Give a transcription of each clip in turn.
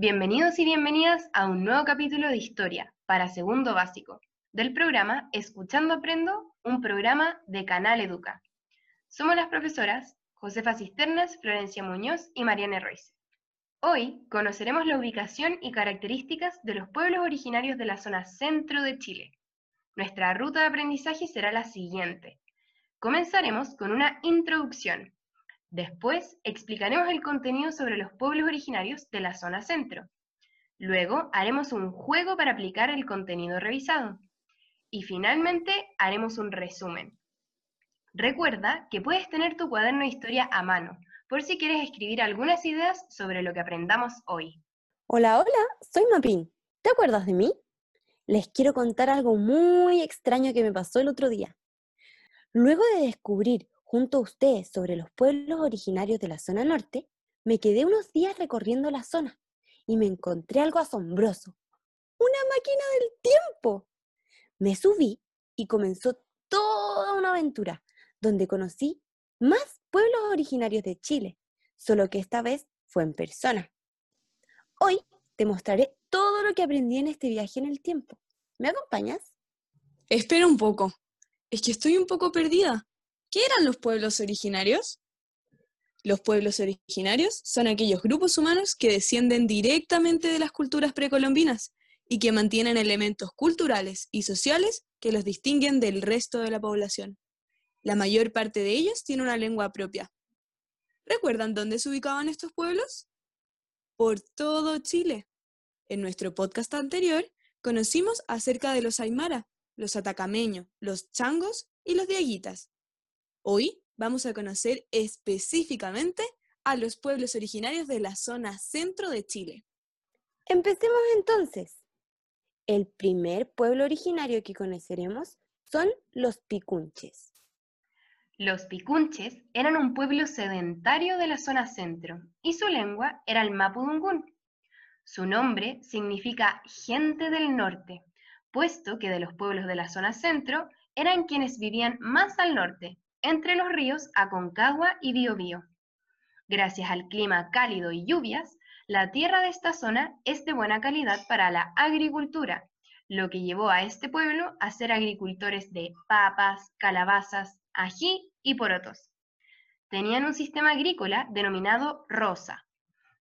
Bienvenidos y bienvenidas a un nuevo capítulo de Historia para segundo básico del programa Escuchando Aprendo, un programa de Canal Educa. Somos las profesoras Josefa Cisternas, Florencia Muñoz y Mariana Royce. Hoy conoceremos la ubicación y características de los pueblos originarios de la zona centro de Chile. Nuestra ruta de aprendizaje será la siguiente. Comenzaremos con una introducción, Después explicaremos el contenido sobre los pueblos originarios de la zona centro. Luego haremos un juego para aplicar el contenido revisado. Y finalmente haremos un resumen. Recuerda que puedes tener tu cuaderno de historia a mano, por si quieres escribir algunas ideas sobre lo que aprendamos hoy. Hola, hola, soy Mapín. ¿Te acuerdas de mí? Les quiero contar algo muy extraño que me pasó el otro día. Luego de descubrir junto a ustedes sobre los pueblos originarios de la zona norte, me quedé unos días recorriendo la zona y me encontré algo asombroso. Una máquina del tiempo. Me subí y comenzó toda una aventura donde conocí más pueblos originarios de Chile, solo que esta vez fue en persona. Hoy te mostraré todo lo que aprendí en este viaje en el tiempo. ¿Me acompañas? Espera un poco. Es que estoy un poco perdida. ¿Qué eran los pueblos originarios? Los pueblos originarios son aquellos grupos humanos que descienden directamente de las culturas precolombinas y que mantienen elementos culturales y sociales que los distinguen del resto de la población. La mayor parte de ellos tiene una lengua propia. ¿Recuerdan dónde se ubicaban estos pueblos? Por todo Chile. En nuestro podcast anterior conocimos acerca de los aymara, los atacameños, los changos y los diaguitas. Hoy vamos a conocer específicamente a los pueblos originarios de la zona centro de Chile. Empecemos entonces. El primer pueblo originario que conoceremos son los picunches. Los picunches eran un pueblo sedentario de la zona centro y su lengua era el mapudungún. Su nombre significa gente del norte, puesto que de los pueblos de la zona centro eran quienes vivían más al norte, entre los ríos Aconcagua y Biobío. Gracias al clima cálido y lluvias, la tierra de esta zona es de buena calidad para la agricultura, lo que llevó a este pueblo a ser agricultores de papas, calabazas, ají y porotos. Tenían un sistema agrícola denominado rosa,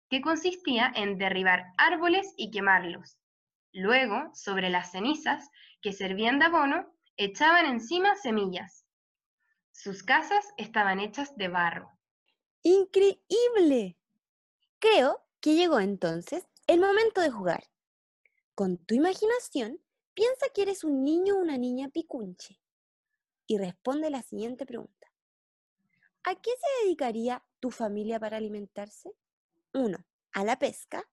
que consistía en derribar árboles y quemarlos. Luego, sobre las cenizas, que servían de abono, echaban encima semillas. Sus casas estaban hechas de barro. ¡Increíble! Creo que llegó entonces el momento de jugar. Con tu imaginación, piensa que eres un niño o una niña picunche y responde la siguiente pregunta. ¿A qué se dedicaría tu familia para alimentarse? 1. A la pesca.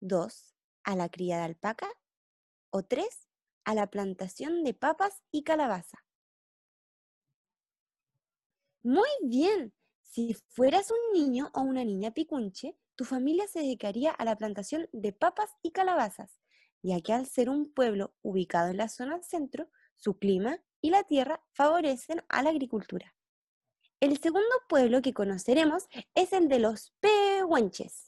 2. A la cría de alpaca. O 3. A la plantación de papas y calabaza. Muy bien. Si fueras un niño o una niña picunche, tu familia se dedicaría a la plantación de papas y calabazas, ya que al ser un pueblo ubicado en la zona centro, su clima y la tierra favorecen a la agricultura. El segundo pueblo que conoceremos es el de los pehuenches.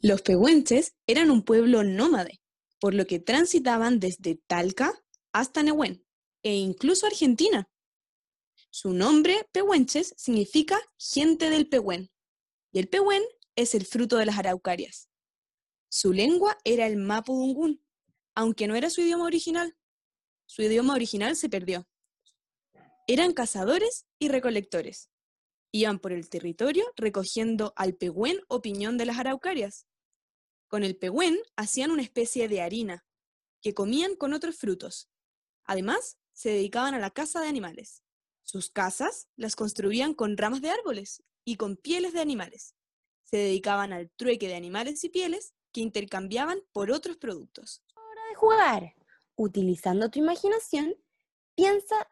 Los pehuenches eran un pueblo nómade, por lo que transitaban desde Talca hasta Nehuen e incluso Argentina. Su nombre, pehuenches, significa gente del pehuen, y el pehuen es el fruto de las araucarias. Su lengua era el mapudungún, aunque no era su idioma original. Su idioma original se perdió. Eran cazadores y recolectores. Iban por el territorio recogiendo al pehuen o piñón de las araucarias. Con el pehuen hacían una especie de harina, que comían con otros frutos. Además, se dedicaban a la caza de animales. Sus casas las construían con ramas de árboles y con pieles de animales. Se dedicaban al trueque de animales y pieles que intercambiaban por otros productos. Hora de jugar. Utilizando tu imaginación, piensa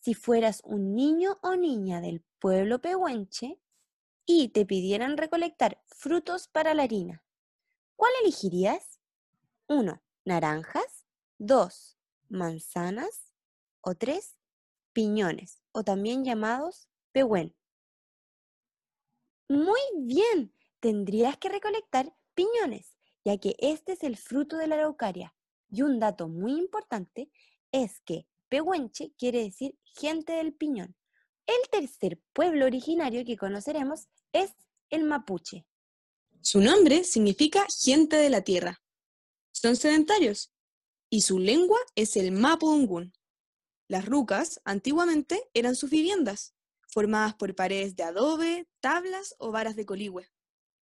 si fueras un niño o niña del pueblo pehuenche y te pidieran recolectar frutos para la harina. ¿Cuál elegirías? 1. Naranjas. 2. Manzanas. O 3 piñones, o también llamados pehuen. Muy bien, tendrías que recolectar piñones, ya que este es el fruto de la araucaria. Y un dato muy importante es que pehuenche quiere decir gente del piñón. El tercer pueblo originario que conoceremos es el mapuche. Su nombre significa gente de la tierra. Son sedentarios y su lengua es el mapudungún. Las rucas antiguamente eran sus viviendas, formadas por paredes de adobe, tablas o varas de coligüe,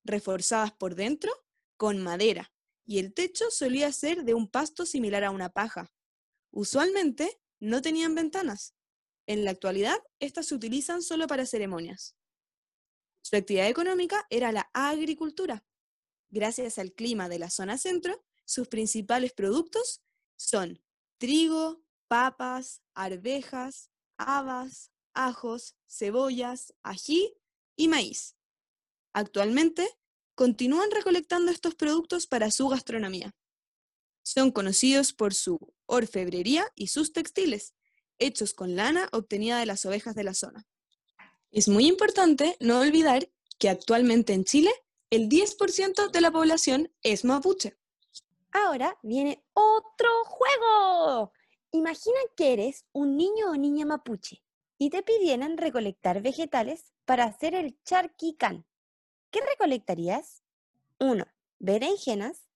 reforzadas por dentro con madera, y el techo solía ser de un pasto similar a una paja. Usualmente no tenían ventanas. En la actualidad, estas se utilizan solo para ceremonias. Su actividad económica era la agricultura. Gracias al clima de la zona centro, sus principales productos son trigo, papas, arvejas, habas, ajos, cebollas, ají y maíz. Actualmente, continúan recolectando estos productos para su gastronomía. Son conocidos por su orfebrería y sus textiles, hechos con lana obtenida de las ovejas de la zona. Es muy importante no olvidar que actualmente en Chile el 10% de la población es mapuche. Ahora viene otro juego. Imagina que eres un niño o niña mapuche y te pidieran recolectar vegetales para hacer el charquicán. ¿Qué recolectarías? 1. Berenjenas.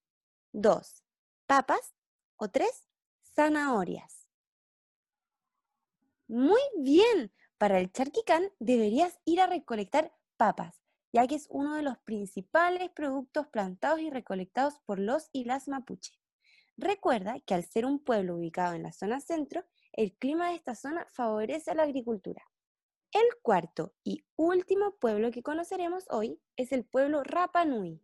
2. Papas. O 3. Zanahorias. Muy bien. Para el charquicán deberías ir a recolectar papas, ya que es uno de los principales productos plantados y recolectados por los y las mapuche. Recuerda que al ser un pueblo ubicado en la zona centro, el clima de esta zona favorece la agricultura. El cuarto y último pueblo que conoceremos hoy es el pueblo Rapa Nui.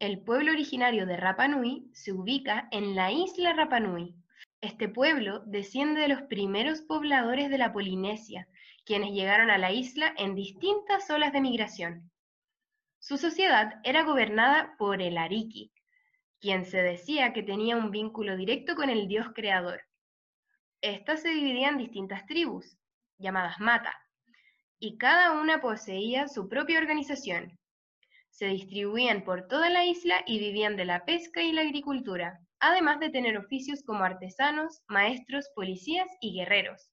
El pueblo originario de Rapa Nui se ubica en la isla Rapa Nui. Este pueblo desciende de los primeros pobladores de la Polinesia, quienes llegaron a la isla en distintas olas de migración. Su sociedad era gobernada por el Ariki, quien se decía que tenía un vínculo directo con el dios creador. Estas se dividían en distintas tribus, llamadas mata, y cada una poseía su propia organización. Se distribuían por toda la isla y vivían de la pesca y la agricultura, además de tener oficios como artesanos, maestros, policías y guerreros.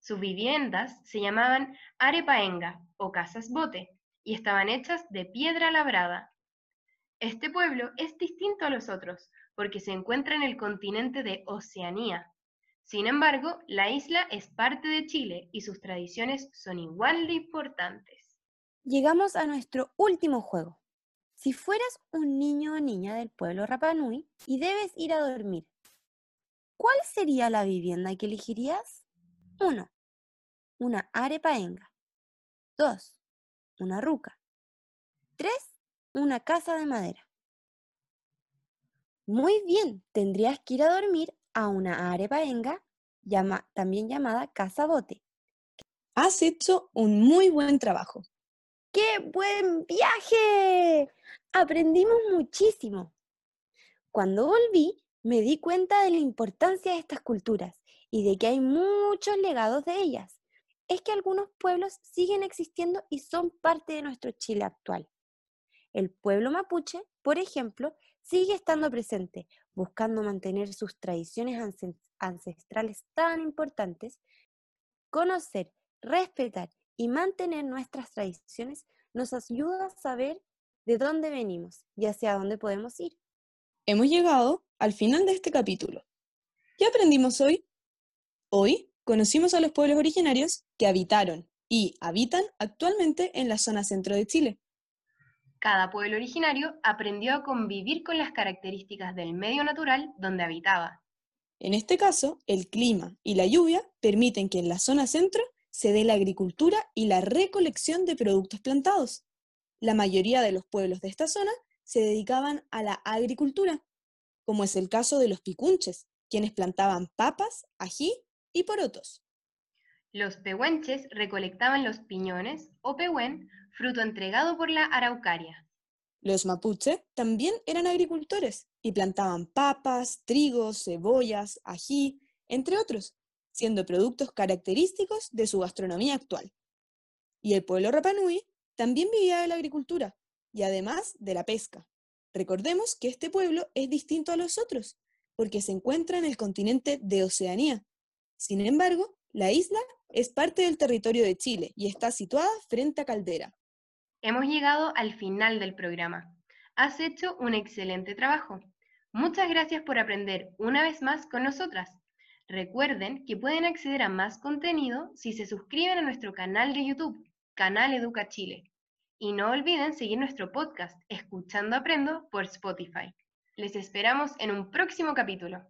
Sus viviendas se llamaban arepaenga o casas bote y estaban hechas de piedra labrada. Este pueblo es distinto a los otros porque se encuentra en el continente de Oceanía, sin embargo, la isla es parte de Chile y sus tradiciones son igual de importantes. Llegamos a nuestro último juego. Si fueras un niño o niña del pueblo Rapanui y debes ir a dormir, ¿cuál sería la vivienda que elegirías? 1. Una arepaenga. 2. Una ruca. 3. Una casa de madera. Muy bien, tendrías que ir a dormir a una arepaenga, llama, también llamada casa bote. Has hecho un muy buen trabajo. ¡Qué buen viaje! Aprendimos muchísimo. Cuando volví, me di cuenta de la importancia de estas culturas y de que hay muchos legados de ellas. Es que algunos pueblos siguen existiendo y son parte de nuestro Chile actual. El pueblo mapuche, por ejemplo, sigue estando presente, buscando mantener sus tradiciones ancestrales tan importantes, conocer, respetar y mantener nuestras tradiciones nos ayuda a saber de dónde venimos y hacia dónde podemos ir. Hemos llegado al final de este capítulo. ¿Qué aprendimos hoy? Hoy conocimos a los pueblos originarios que habitaron y habitan actualmente en la zona centro de Chile. Cada pueblo originario aprendió a convivir con las características del medio natural donde habitaba. En este caso, el clima y la lluvia permiten que en la zona centro se dé la agricultura y la recolección de productos plantados. La mayoría de los pueblos de esta zona se dedicaban a la agricultura, como es el caso de los picunches, quienes plantaban papas, ají y porotos. Los pehuenches recolectaban los piñones o pehuen fruto entregado por la araucaria. Los mapuche también eran agricultores y plantaban papas, trigos, cebollas, ají, entre otros, siendo productos característicos de su gastronomía actual. Y el pueblo Rapanui también vivía de la agricultura y además de la pesca. Recordemos que este pueblo es distinto a los otros, porque se encuentra en el continente de Oceanía. Sin embargo, la isla es parte del territorio de Chile y está situada frente a Caldera. Hemos llegado al final del programa. Has hecho un excelente trabajo. Muchas gracias por aprender una vez más con nosotras. Recuerden que pueden acceder a más contenido si se suscriben a nuestro canal de YouTube, Canal Educa Chile. Y no olviden seguir nuestro podcast, Escuchando Aprendo, por Spotify. Les esperamos en un próximo capítulo.